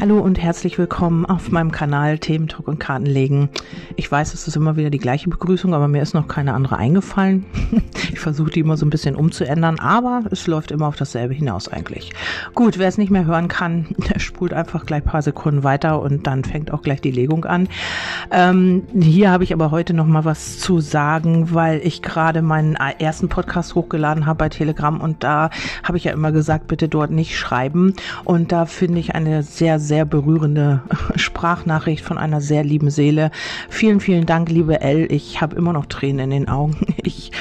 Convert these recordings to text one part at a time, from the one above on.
Hallo und herzlich willkommen auf meinem Kanal Themen, Talk und Karten legen. Ich weiß, es ist immer wieder die gleiche Begrüßung, aber mir ist noch keine andere eingefallen. Ich versuche die immer so ein bisschen umzuändern, aber es läuft immer auf dasselbe hinaus eigentlich. Gut, wer es nicht mehr hören kann, der spult einfach gleich ein paar Sekunden weiter und dann fängt auch gleich die Legung an. Ähm, hier habe ich aber heute noch mal was zu sagen, weil ich gerade meinen ersten Podcast hochgeladen habe bei Telegram und da habe ich ja immer gesagt, bitte dort nicht schreiben und da finde ich eine sehr sehr berührende Sprachnachricht von einer sehr lieben Seele. Vielen, vielen Dank, liebe Elle. Ich habe immer noch Tränen in den Augen. Ich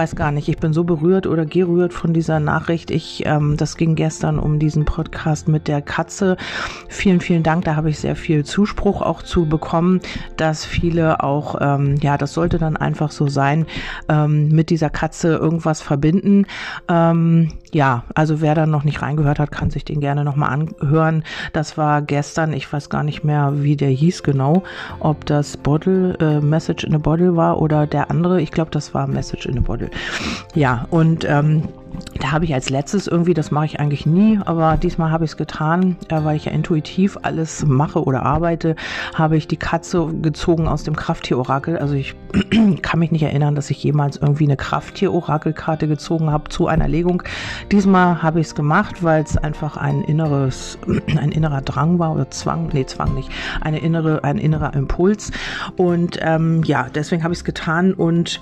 weiß gar nicht, ich bin so berührt oder gerührt von dieser Nachricht. Ich, ähm, das ging gestern um diesen Podcast mit der Katze. Vielen, vielen Dank. Da habe ich sehr viel Zuspruch auch zu bekommen, dass viele auch, ähm, ja, das sollte dann einfach so sein, ähm, mit dieser Katze irgendwas verbinden. Ähm, ja, also wer da noch nicht reingehört hat, kann sich den gerne nochmal anhören. Das war gestern, ich weiß gar nicht mehr, wie der hieß genau, ob das Bottle, äh, Message in a Bottle war oder der andere. Ich glaube, das war Message in a Bottle. Ja, und ähm, da habe ich als letztes irgendwie, das mache ich eigentlich nie, aber diesmal habe ich es getan, äh, weil ich ja intuitiv alles mache oder arbeite, habe ich die Katze gezogen aus dem Krafttier-Orakel. Also ich kann mich nicht erinnern, dass ich jemals irgendwie eine Krafttier-Orakelkarte gezogen habe zu einer Legung. Diesmal habe ich es gemacht, weil es einfach ein inneres, ein innerer Drang war oder Zwang, nee, Zwang nicht, eine innere, ein innerer Impuls. Und ähm, ja, deswegen habe ich es getan und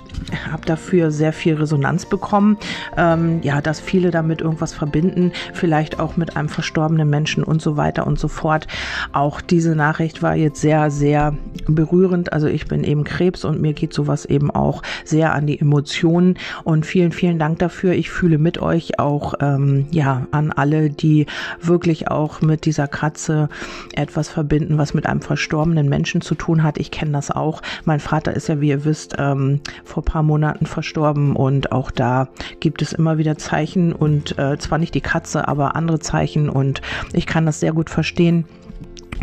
habe dafür sehr viel Resonanz bekommen. Ähm, ja, dass viele damit irgendwas verbinden, vielleicht auch mit einem verstorbenen Menschen und so weiter und so fort. Auch diese Nachricht war jetzt sehr, sehr berührend. Also ich bin eben Krebs und mir geht sowas eben auch sehr an die Emotionen und vielen, vielen Dank dafür. Ich fühle mit euch auch, ähm, ja, an alle, die wirklich auch mit dieser Katze etwas verbinden, was mit einem verstorbenen Menschen zu tun hat. Ich kenne das auch. Mein Vater ist ja, wie ihr wisst, ähm, vor paar Monaten verstorben und auch da gibt es immer wieder Zeichen und äh, zwar nicht die Katze, aber andere Zeichen und ich kann das sehr gut verstehen.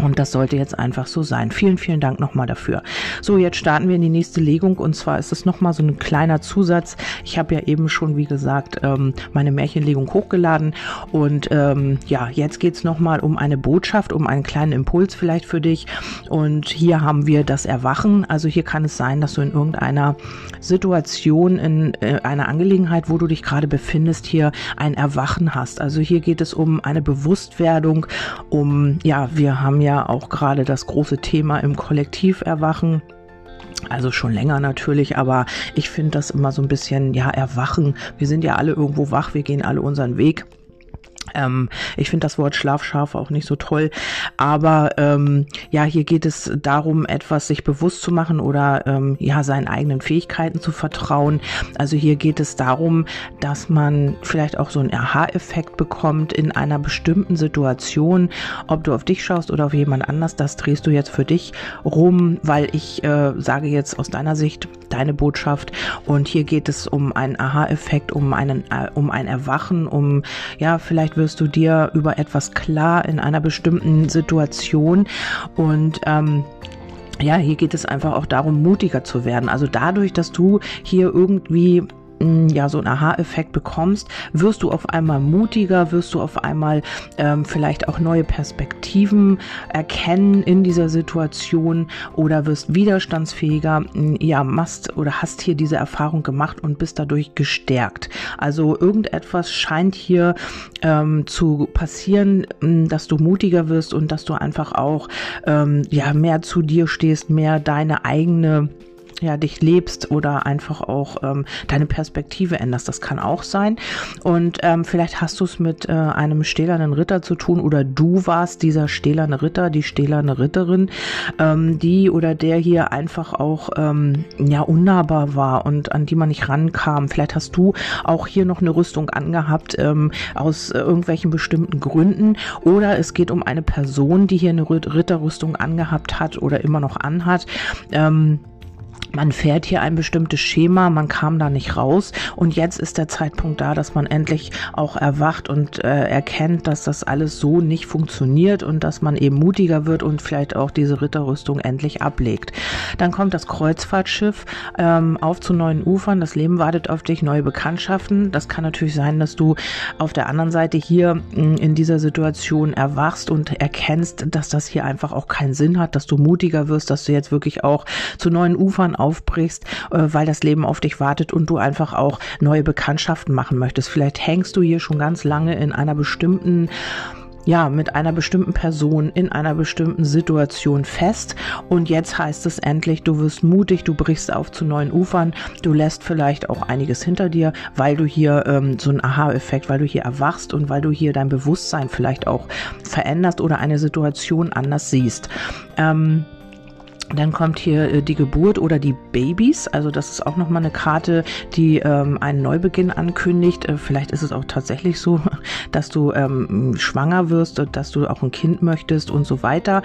Und das sollte jetzt einfach so sein. Vielen, vielen Dank nochmal dafür. So, jetzt starten wir in die nächste Legung und zwar ist es nochmal so ein kleiner Zusatz. Ich habe ja eben schon, wie gesagt, ähm, meine Märchenlegung hochgeladen und ähm, ja, jetzt geht's es nochmal um eine Botschaft, um einen kleinen Impuls vielleicht für dich. Und hier haben wir das Erwachen. Also hier kann es sein, dass du in irgendeiner Situation, in äh, einer Angelegenheit, wo du dich gerade befindest, hier ein Erwachen hast. Also hier geht es um eine Bewusstwerdung, um, ja, wir haben ja ja auch gerade das große Thema im Kollektiv erwachen. Also schon länger natürlich, aber ich finde das immer so ein bisschen, ja, erwachen. Wir sind ja alle irgendwo wach, wir gehen alle unseren Weg. Ähm, ich finde das Wort Schlafschaf auch nicht so toll, aber ähm, ja, hier geht es darum, etwas sich bewusst zu machen oder ähm, ja seinen eigenen Fähigkeiten zu vertrauen. Also hier geht es darum, dass man vielleicht auch so einen Aha-Effekt bekommt in einer bestimmten Situation, ob du auf dich schaust oder auf jemand anders. Das drehst du jetzt für dich rum, weil ich äh, sage jetzt aus deiner Sicht deine Botschaft und hier geht es um einen Aha-Effekt, um äh, um ein Erwachen, um ja vielleicht wirst du dir über etwas klar in einer bestimmten Situation und ähm, ja, hier geht es einfach auch darum, mutiger zu werden. Also dadurch, dass du hier irgendwie ja so einen Aha-Effekt bekommst, wirst du auf einmal mutiger, wirst du auf einmal ähm, vielleicht auch neue Perspektiven erkennen in dieser Situation oder wirst widerstandsfähiger, ja, machst oder hast hier diese Erfahrung gemacht und bist dadurch gestärkt. Also irgendetwas scheint hier ähm, zu passieren, dass du mutiger wirst und dass du einfach auch ähm, ja mehr zu dir stehst, mehr deine eigene ja, dich lebst oder einfach auch ähm, deine Perspektive änderst. Das kann auch sein. Und ähm, vielleicht hast du es mit äh, einem stählernen Ritter zu tun oder du warst dieser stählerne Ritter, die stählerne Ritterin, ähm, die oder der hier einfach auch ähm, ja unnahbar war und an die man nicht rankam. Vielleicht hast du auch hier noch eine Rüstung angehabt ähm, aus äh, irgendwelchen bestimmten Gründen oder es geht um eine Person, die hier eine Ritterrüstung angehabt hat oder immer noch anhat. Ähm, man fährt hier ein bestimmtes Schema, man kam da nicht raus und jetzt ist der Zeitpunkt da, dass man endlich auch erwacht und äh, erkennt, dass das alles so nicht funktioniert und dass man eben mutiger wird und vielleicht auch diese Ritterrüstung endlich ablegt. Dann kommt das Kreuzfahrtschiff ähm, auf zu neuen Ufern, das Leben wartet auf dich, neue Bekanntschaften. Das kann natürlich sein, dass du auf der anderen Seite hier mm, in dieser Situation erwachst und erkennst, dass das hier einfach auch keinen Sinn hat, dass du mutiger wirst, dass du jetzt wirklich auch zu neuen Ufern aufbrichst, äh, weil das Leben auf dich wartet und du einfach auch neue Bekanntschaften machen möchtest. Vielleicht hängst du hier schon ganz lange in einer bestimmten ja, mit einer bestimmten Person in einer bestimmten Situation fest. Und jetzt heißt es endlich, du wirst mutig, du brichst auf zu neuen Ufern, du lässt vielleicht auch einiges hinter dir, weil du hier ähm, so einen Aha-Effekt, weil du hier erwachst und weil du hier dein Bewusstsein vielleicht auch veränderst oder eine Situation anders siehst. Ähm, dann kommt hier äh, die Geburt oder die Babys. Also das ist auch nochmal eine Karte, die ähm, einen Neubeginn ankündigt. Äh, vielleicht ist es auch tatsächlich so, dass du ähm, schwanger wirst und dass du auch ein Kind möchtest und so weiter.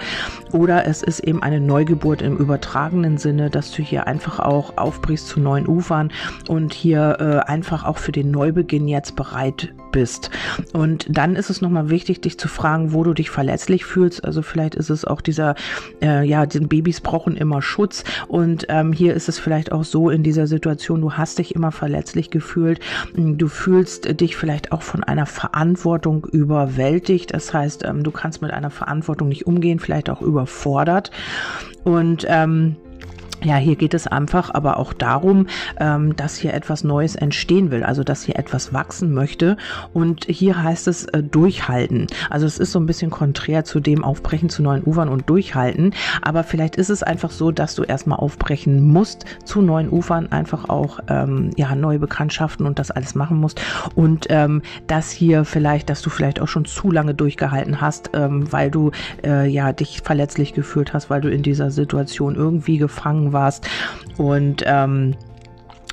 Oder es ist eben eine Neugeburt im übertragenen Sinne, dass du hier einfach auch aufbrichst zu neuen Ufern und hier äh, einfach auch für den Neubeginn jetzt bereit bist. Und dann ist es nochmal wichtig, dich zu fragen, wo du dich verletzlich fühlst. Also vielleicht ist es auch dieser, äh, ja, den Babys brauchen immer Schutz. Und ähm, hier ist es vielleicht auch so in dieser Situation, du hast dich immer verletzlich gefühlt. Du fühlst dich vielleicht auch von einer Verantwortung überwältigt. Das heißt, ähm, du kannst mit einer Verantwortung nicht umgehen, vielleicht auch überfordert. Und ähm, ja, hier geht es einfach aber auch darum, ähm, dass hier etwas Neues entstehen will, also dass hier etwas wachsen möchte. Und hier heißt es äh, durchhalten. Also es ist so ein bisschen konträr zu dem Aufbrechen zu neuen Ufern und durchhalten. Aber vielleicht ist es einfach so, dass du erstmal aufbrechen musst zu neuen Ufern, einfach auch ähm, ja neue Bekanntschaften und das alles machen musst. Und ähm, das hier vielleicht, dass du vielleicht auch schon zu lange durchgehalten hast, ähm, weil du äh, ja dich verletzlich gefühlt hast, weil du in dieser Situation irgendwie gefangen warst. Und ähm,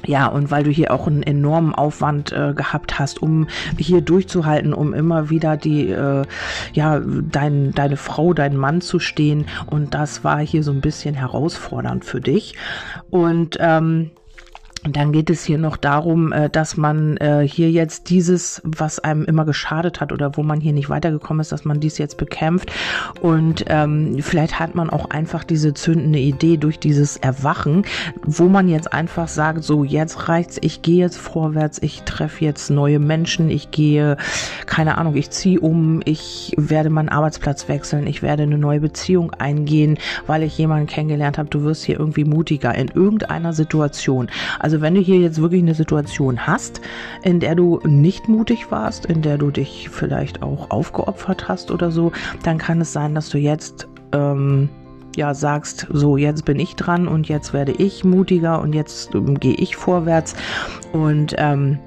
ja, und weil du hier auch einen enormen Aufwand äh, gehabt hast, um hier durchzuhalten, um immer wieder die, äh, ja, dein, deine Frau, deinen Mann zu stehen. Und das war hier so ein bisschen herausfordernd für dich. Und ähm, und dann geht es hier noch darum, äh, dass man äh, hier jetzt dieses, was einem immer geschadet hat oder wo man hier nicht weitergekommen ist, dass man dies jetzt bekämpft. Und ähm, vielleicht hat man auch einfach diese zündende Idee durch dieses Erwachen, wo man jetzt einfach sagt, so jetzt reicht's, ich gehe jetzt vorwärts, ich treffe jetzt neue Menschen, ich gehe, keine Ahnung, ich ziehe um, ich werde meinen Arbeitsplatz wechseln, ich werde eine neue Beziehung eingehen, weil ich jemanden kennengelernt habe. Du wirst hier irgendwie mutiger in irgendeiner Situation. Also also wenn du hier jetzt wirklich eine Situation hast, in der du nicht mutig warst, in der du dich vielleicht auch aufgeopfert hast oder so, dann kann es sein, dass du jetzt ähm, ja sagst, so jetzt bin ich dran und jetzt werde ich mutiger und jetzt ähm, gehe ich vorwärts. Und ähm,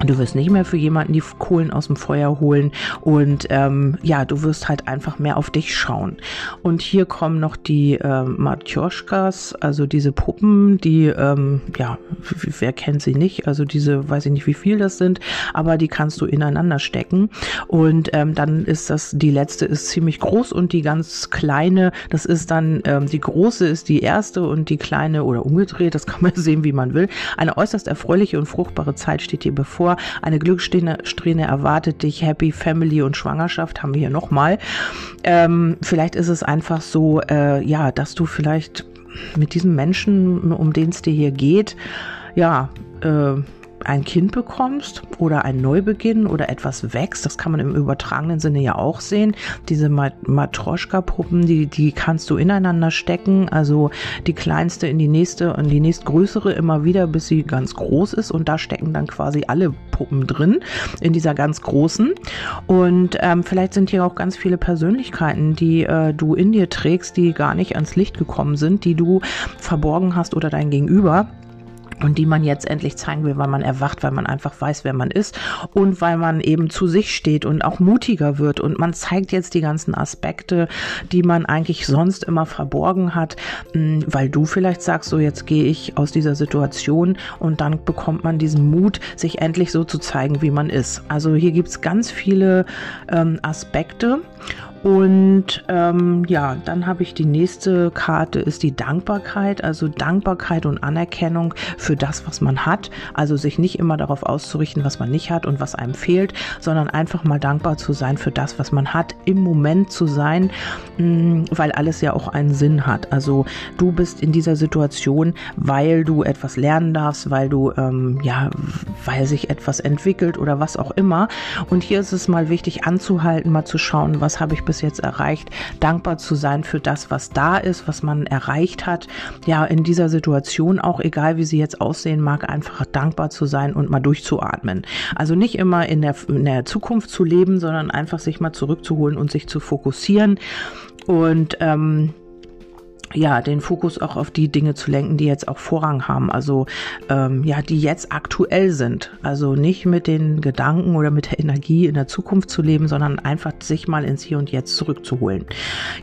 Du wirst nicht mehr für jemanden die Kohlen aus dem Feuer holen und ähm, ja, du wirst halt einfach mehr auf dich schauen. Und hier kommen noch die äh, Matjoschkas, also diese Puppen, die, ähm, ja, wer kennt sie nicht? Also diese, weiß ich nicht, wie viel das sind, aber die kannst du ineinander stecken. Und ähm, dann ist das, die letzte ist ziemlich groß und die ganz kleine, das ist dann, ähm, die große ist die erste und die kleine oder umgedreht, das kann man sehen, wie man will. Eine äußerst erfreuliche und fruchtbare Zeit steht dir bevor vor. Eine Glückssträhne erwartet dich. Happy Family und Schwangerschaft haben wir hier nochmal. Ähm, vielleicht ist es einfach so, äh, ja, dass du vielleicht mit diesem Menschen, um den es dir hier geht, ja, äh, ein Kind bekommst oder ein Neubeginn oder etwas wächst, das kann man im übertragenen Sinne ja auch sehen. Diese Matroschka-Puppen, die, die kannst du ineinander stecken, also die kleinste in die nächste und die nächstgrößere immer wieder, bis sie ganz groß ist und da stecken dann quasi alle Puppen drin in dieser ganz großen. Und ähm, vielleicht sind hier auch ganz viele Persönlichkeiten, die äh, du in dir trägst, die gar nicht ans Licht gekommen sind, die du verborgen hast oder dein Gegenüber und die man jetzt endlich zeigen will, weil man erwacht, weil man einfach weiß, wer man ist und weil man eben zu sich steht und auch mutiger wird und man zeigt jetzt die ganzen Aspekte, die man eigentlich sonst immer verborgen hat, hm, weil du vielleicht sagst, so jetzt gehe ich aus dieser Situation und dann bekommt man diesen Mut, sich endlich so zu zeigen, wie man ist. Also hier gibt es ganz viele ähm, Aspekte Und ähm, ja, dann habe ich die nächste Karte, ist die Dankbarkeit. Also Dankbarkeit und Anerkennung für das, was man hat. Also sich nicht immer darauf auszurichten, was man nicht hat und was einem fehlt, sondern einfach mal dankbar zu sein für das, was man hat, im Moment zu sein, mh, mm, weil alles ja auch einen Sinn hat. Also du bist in dieser Situation, weil du etwas lernen darfst, weil du, ähm, ja, weil sich etwas entwickelt oder was auch immer. Und hier ist es mal wichtig anzuhalten, mal zu schauen, was habe ich bis jetzt erreicht, dankbar zu sein für das, was da ist, was man erreicht hat. Ja, in dieser Situation auch, egal wie sie jetzt aussehen mag, einfach dankbar zu sein und mal durchzuatmen. Also nicht immer in der, in der Zukunft zu leben, sondern einfach sich mal zurückzuholen und sich zu fokussieren. Und ähm, ja, den Fokus auch auf die Dinge zu lenken, die jetzt auch Vorrang haben, also ähm, ja, die jetzt aktuell sind. Also nicht mit den Gedanken oder mit der Energie in der Zukunft zu leben, sondern einfach sich mal ins Hier und Jetzt zurückzuholen.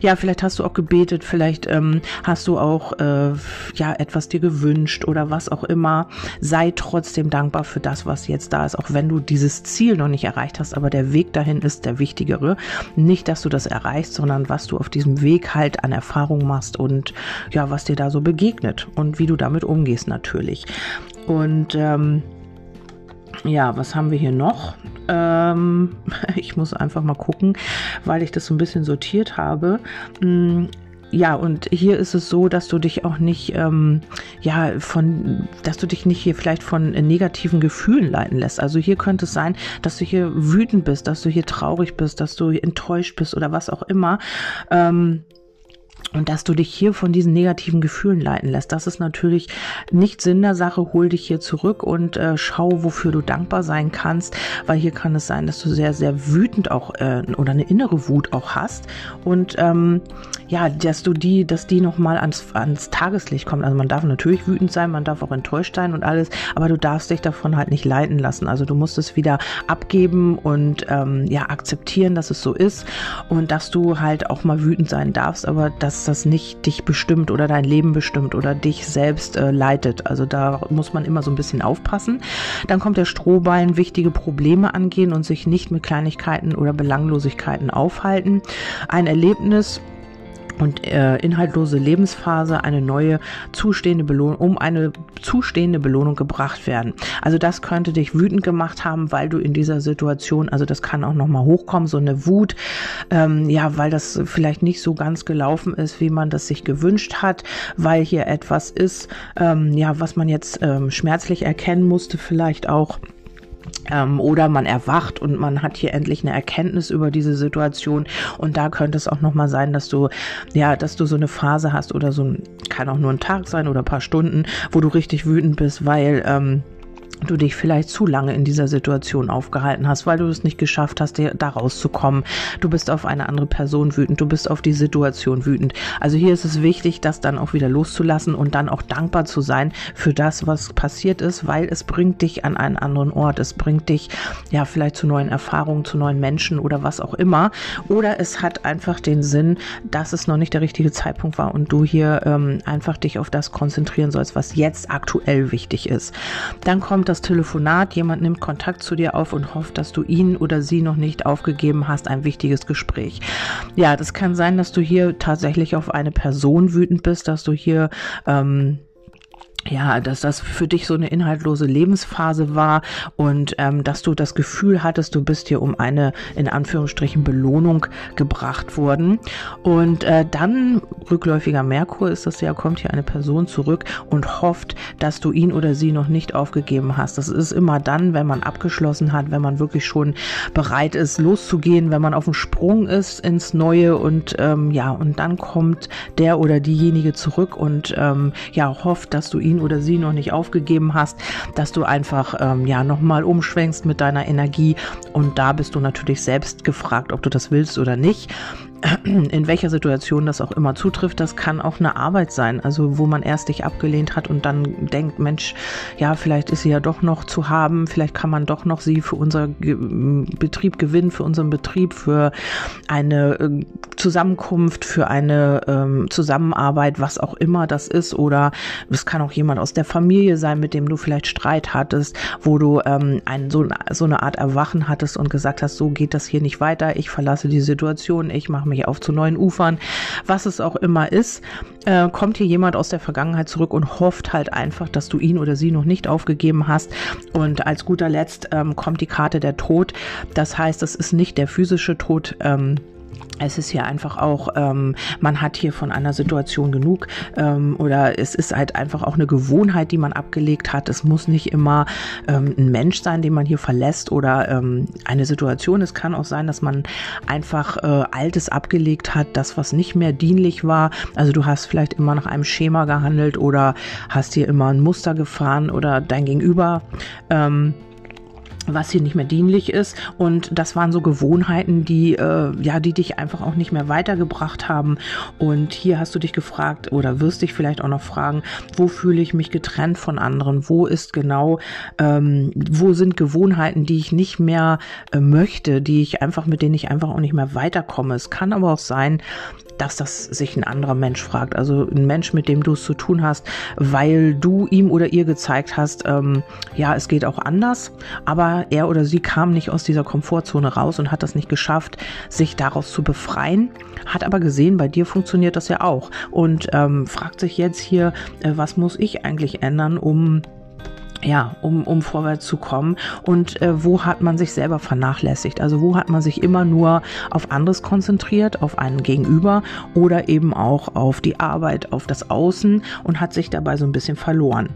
Ja, vielleicht hast du auch gebetet, vielleicht ähm, hast du auch äh, ja etwas dir gewünscht oder was auch immer. Sei trotzdem dankbar für das, was jetzt da ist, auch wenn du dieses Ziel noch nicht erreicht hast, aber der Weg dahin ist der wichtigere. Nicht, dass du das erreichst, sondern was du auf diesem Weg halt an Erfahrung machst und und ja, was dir da so begegnet und wie du damit umgehst natürlich. Und ähm, ja, was haben wir hier noch? Ähm, ich muss einfach mal gucken, weil ich das so ein bisschen sortiert habe. Hm, ja, und hier ist es so, dass du dich auch nicht, ähm, ja, von, dass du dich nicht hier vielleicht von negativen Gefühlen leiten lässt. Also hier könnte es sein, dass du hier wütend bist, dass du hier traurig bist, dass du enttäuscht bist oder was auch immer. Ähm, und dass du dich hier von diesen negativen Gefühlen leiten lässt, das ist natürlich nicht Sinn der Sache. Hol dich hier zurück und äh, schau, wofür du dankbar sein kannst, weil hier kann es sein, dass du sehr, sehr wütend auch äh, oder eine innere Wut auch hast und ähm, ja, dass du die, dass die nochmal ans, ans Tageslicht kommt. Also man darf natürlich wütend sein, man darf auch enttäuscht sein und alles, aber du darfst dich davon halt nicht leiten lassen. Also du musst es wieder abgeben und ähm, ja, akzeptieren, dass es so ist und dass du halt auch mal wütend sein darfst, aber dass das nicht dich bestimmt oder dein Leben bestimmt oder dich selbst äh, leitet. Also da muss man immer so ein bisschen aufpassen. Dann kommt der Strohballen, wichtige Probleme angehen und sich nicht mit Kleinigkeiten oder Belanglosigkeiten aufhalten. Ein Erlebnis, und äh, inhaltlose Lebensphase eine neue zustehende Belohnung, um eine zustehende Belohnung gebracht werden. Also das könnte dich wütend gemacht haben, weil du in dieser Situation, also das kann auch nochmal hochkommen, so eine Wut, ähm, ja, weil das vielleicht nicht so ganz gelaufen ist, wie man das sich gewünscht hat, weil hier etwas ist, ähm, ja, was man jetzt ähm, schmerzlich erkennen musste, vielleicht auch. Ähm, oder man erwacht und man hat hier endlich eine Erkenntnis über diese Situation. Und da könnte es auch noch mal sein, dass du ja, dass du so eine Phase hast oder so ein, kann auch nur ein Tag sein oder ein paar Stunden, wo du richtig wütend bist, weil ähm, du dich vielleicht zu lange in dieser Situation aufgehalten hast, weil du es nicht geschafft hast, da rauszukommen. Du bist auf eine andere Person wütend, du bist auf die Situation wütend. Also hier ist es wichtig, das dann auch wieder loszulassen und dann auch dankbar zu sein für das, was passiert ist, weil es bringt dich an einen anderen Ort. Es bringt dich ja vielleicht zu neuen Erfahrungen, zu neuen Menschen oder was auch immer. Oder es hat einfach den Sinn, dass es noch nicht der richtige Zeitpunkt war und du hier ähm, einfach dich auf das konzentrieren sollst, was jetzt aktuell wichtig ist. Dann kommt das Telefonat, jemand nimmt Kontakt zu dir auf und hofft, dass du ihn oder sie noch nicht aufgegeben hast, ein wichtiges Gespräch. Ja, das kann sein, dass du hier tatsächlich auf eine Person wütend bist, dass du hier ähm, ja, dass das für dich so eine inhaltlose Lebensphase war und ähm, dass du das Gefühl hattest, du bist hier um eine in Anführungsstrichen Belohnung gebracht worden. Und äh, dann rückläufiger Merkur ist das ja, kommt hier eine Person zurück und hofft, dass du ihn oder sie noch nicht aufgegeben hast. Das ist immer dann, wenn man abgeschlossen hat, wenn man wirklich schon bereit ist, loszugehen, wenn man auf dem Sprung ist ins Neue und ähm, ja, und dann kommt der oder diejenige zurück und ähm, ja, hofft, dass du ihn ihn oder sie noch nicht aufgegeben hast, dass du einfach ähm, ja nochmal umschwenkst mit deiner Energie. Und da bist du natürlich selbst gefragt, ob du das willst oder nicht in welcher Situation das auch immer zutrifft, das kann auch eine Arbeit sein, also wo man erst dich abgelehnt hat und dann denkt, Mensch, ja, vielleicht ist sie ja doch noch zu haben, vielleicht kann man doch noch sie für unser Betrieb gewinnen, für unseren Betrieb, für eine äh, Zusammenkunft, für eine ähm, Zusammenarbeit, was auch immer das ist, oder es kann auch jemand aus der Familie sein, mit dem du vielleicht Streit hattest, wo du ähm, ein, so, so eine Art Erwachen hattest und gesagt hast, so geht das hier nicht weiter, ich verlasse die Situation, ich mache mich auf zu neuen Ufern, was es auch immer ist, äh, kommt hier jemand aus der Vergangenheit zurück und hofft halt einfach, dass du ihn oder sie noch nicht aufgegeben hast. Und als guter Letzt ähm, kommt die Karte der Tod. Das heißt, es ist nicht der physische Tod, ähm, es ist hier einfach auch, ähm, man hat hier von einer Situation genug ähm, oder es ist halt einfach auch eine Gewohnheit, die man abgelegt hat. Es muss nicht immer ähm, ein Mensch sein, den man hier verlässt oder ähm, eine Situation. Es kann auch sein, dass man einfach äh, Altes abgelegt hat, das, was nicht mehr dienlich war. Also du hast vielleicht immer nach einem Schema gehandelt oder hast hier immer ein Muster gefahren oder dein Gegenüber. Ähm, was hier nicht mehr dienlich ist. Und das waren so Gewohnheiten, die, äh, ja, die dich einfach auch nicht mehr weitergebracht haben. Und hier hast du dich gefragt oder wirst dich vielleicht auch noch fragen, wo fühle ich mich getrennt von anderen? Wo ist genau, ähm, wo sind Gewohnheiten, die ich nicht mehr äh, möchte, die ich einfach, mit denen ich einfach auch nicht mehr weiterkomme? Es kann aber auch sein, dass das sich ein anderer Mensch fragt. Also ein Mensch, mit dem du es zu tun hast, weil du ihm oder ihr gezeigt hast, ähm, ja, es geht auch anders, aber er oder sie kam nicht aus dieser Komfortzone raus und hat das nicht geschafft, sich daraus zu befreien, hat aber gesehen, bei dir funktioniert das ja auch und ähm, fragt sich jetzt hier, äh, was muss ich eigentlich ändern, um ja, um, um vorwärts zu kommen. Und äh, wo hat man sich selber vernachlässigt? Also wo hat man sich immer nur auf anderes konzentriert, auf einen Gegenüber oder eben auch auf die Arbeit, auf das Außen und hat sich dabei so ein bisschen verloren.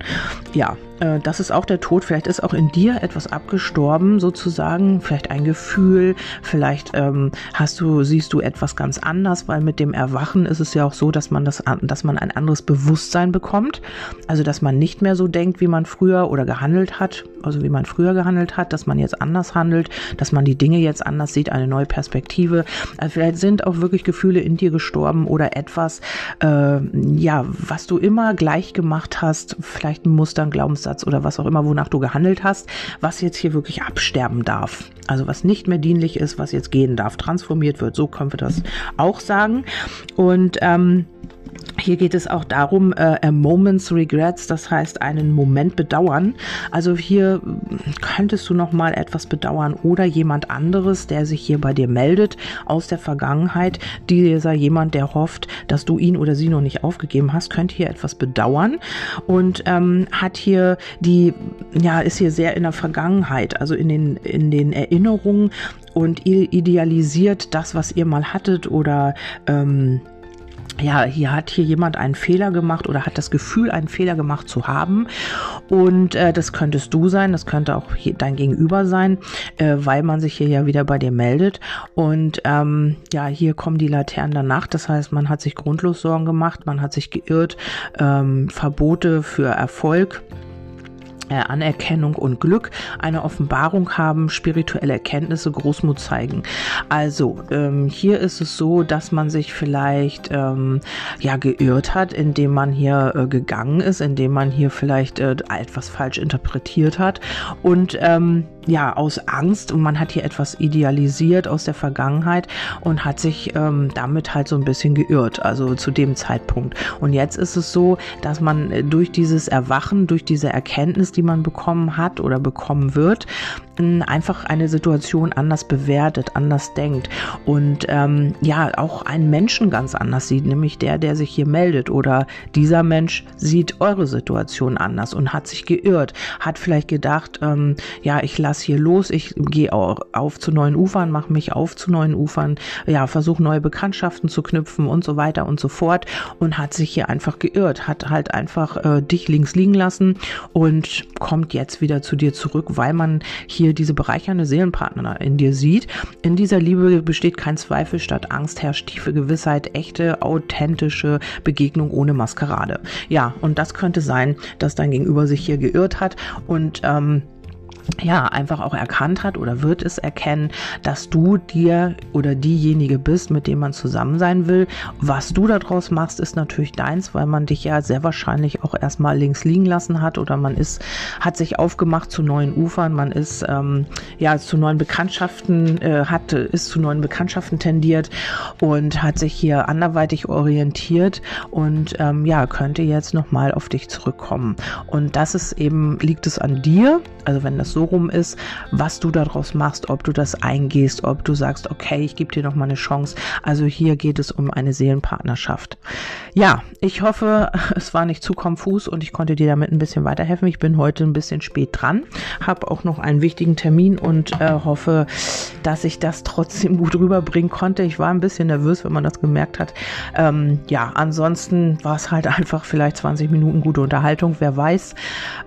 Ja, äh, das ist auch der Tod. Vielleicht ist auch in dir etwas abgestorben, sozusagen. Vielleicht ein Gefühl. Vielleicht ähm, hast du, siehst du etwas ganz anders, weil mit dem Erwachen ist es ja auch so, dass man das, dass man ein anderes Bewusstsein bekommt. Also, dass man nicht mehr so denkt, wie man früher oder gehandelt hat, also wie man früher gehandelt hat, dass man jetzt anders handelt, dass man die Dinge jetzt anders sieht, eine neue Perspektive. Also vielleicht sind auch wirklich Gefühle in dir gestorben oder etwas, äh, ja, was du immer gleich gemacht hast, vielleicht ein Muster, ein Glaubenssatz Glaubenssatz oder was auch immer, wonach du gehandelt hast, was jetzt hier wirklich absterben darf. Also was nicht mehr dienlich ist, was jetzt gehen darf, transformiert wird. So können wir das auch sagen. Und ähm, hier geht es auch darum, äh, a moment's regrets, das heißt einen Moment bedauern. Also hier könntest du noch mal etwas bedauern oder jemand anderes, der sich hier bei dir meldet aus der Vergangenheit. Dieser jemand, der hofft, dass du ihn oder sie noch nicht aufgegeben hast, könnte hier etwas bedauern und ähm, hat hier die, ja, ist hier sehr in der Vergangenheit, also in den in den Erinnerungen und idealisiert das, was ihr mal hattet oder ähm, ja, hier hat hier jemand einen Fehler gemacht oder hat das Gefühl, einen Fehler gemacht zu haben. Und äh, das könntest du sein, das könnte auch dein Gegenüber sein, äh, weil man sich hier ja wieder bei dir meldet. Und ähm, ja, hier kommen die Laternen danach. Das heißt, man hat sich grundlos Sorgen gemacht, man hat sich geirrt, ähm, Verbote für Erfolg Anerkennung und Glück, eine Offenbarung haben, spirituelle Erkenntnisse, Großmut zeigen. Also ähm, hier ist es so, dass man sich vielleicht ähm, ja geirrt hat, indem man hier äh, gegangen ist, indem man hier vielleicht äh, etwas falsch interpretiert hat und ähm, ja, aus Angst und man hat hier etwas idealisiert aus der Vergangenheit und hat sich ähm, damit halt so ein bisschen geirrt, also zu dem Zeitpunkt. Und jetzt ist es so, dass man äh, durch dieses Erwachen, durch diese Erkenntnis, die man bekommen hat oder bekommen wird, einfach eine Situation anders bewertet, anders denkt und ähm, ja auch einen Menschen ganz anders sieht, nämlich der, der sich hier meldet oder dieser Mensch sieht eure Situation anders und hat sich geirrt, hat vielleicht gedacht, ähm, ja, ich lasse hier los, ich gehe auf zu neuen Ufern, mache mich auf zu neuen Ufern, ja, versuche neue Bekanntschaften zu knüpfen und so weiter und so fort und hat sich hier einfach geirrt, hat halt einfach äh, dich links liegen lassen und kommt jetzt wieder zu dir zurück, weil man hier hier diese bereichernde Seelenpartner in dir sieht. In dieser Liebe besteht kein Zweifel, statt Angst herrscht tiefe Gewissheit, echte, authentische Begegnung ohne Maskerade. Ja, und das könnte sein, dass dein Gegenüber sich hier geirrt hat und ähm, ja, einfach auch erkannt hat oder wird es erkennen, dass du dir oder diejenige bist, mit dem man zusammen sein will. Was du daraus machst, ist natürlich deins, weil man dich ja sehr wahrscheinlich auch erstmal links liegen lassen hat oder man ist, hat sich aufgemacht zu neuen Ufern, man ist ähm, ja zu neuen Bekanntschaften, äh, hat, ist zu neuen Bekanntschaften tendiert und hat sich hier anderweitig orientiert und ähm, ja, könnte jetzt nochmal auf dich zurückkommen. Und das ist eben, liegt es an dir, also wenn das so rum ist, was du daraus machst, ob du das eingehst, ob du sagst, okay, ich gebe dir noch mal eine Chance. Also hier geht es um eine Seelenpartnerschaft. Ja, ich hoffe, es war nicht zu konfus und ich konnte dir damit ein bisschen weiterhelfen. Ich bin heute ein bisschen spät dran, habe auch noch einen wichtigen Termin und äh, hoffe, dass ich das trotzdem gut rüberbringen konnte. Ich war ein bisschen nervös, wenn man das gemerkt hat. Ähm, ja, ansonsten war es halt einfach vielleicht 20 Minuten gute Unterhaltung, wer weiß.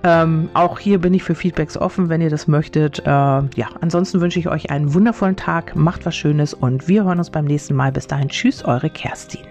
Ähm, auch hier bin ich für Feedbacks offen, wenn ihr das möchtet. Äh, ja, ansonsten wünsche ich euch einen wundervollen Tag, macht was Schönes und wir hören uns beim nächsten Mal. Bis dahin, tschüss, eure Kerstin.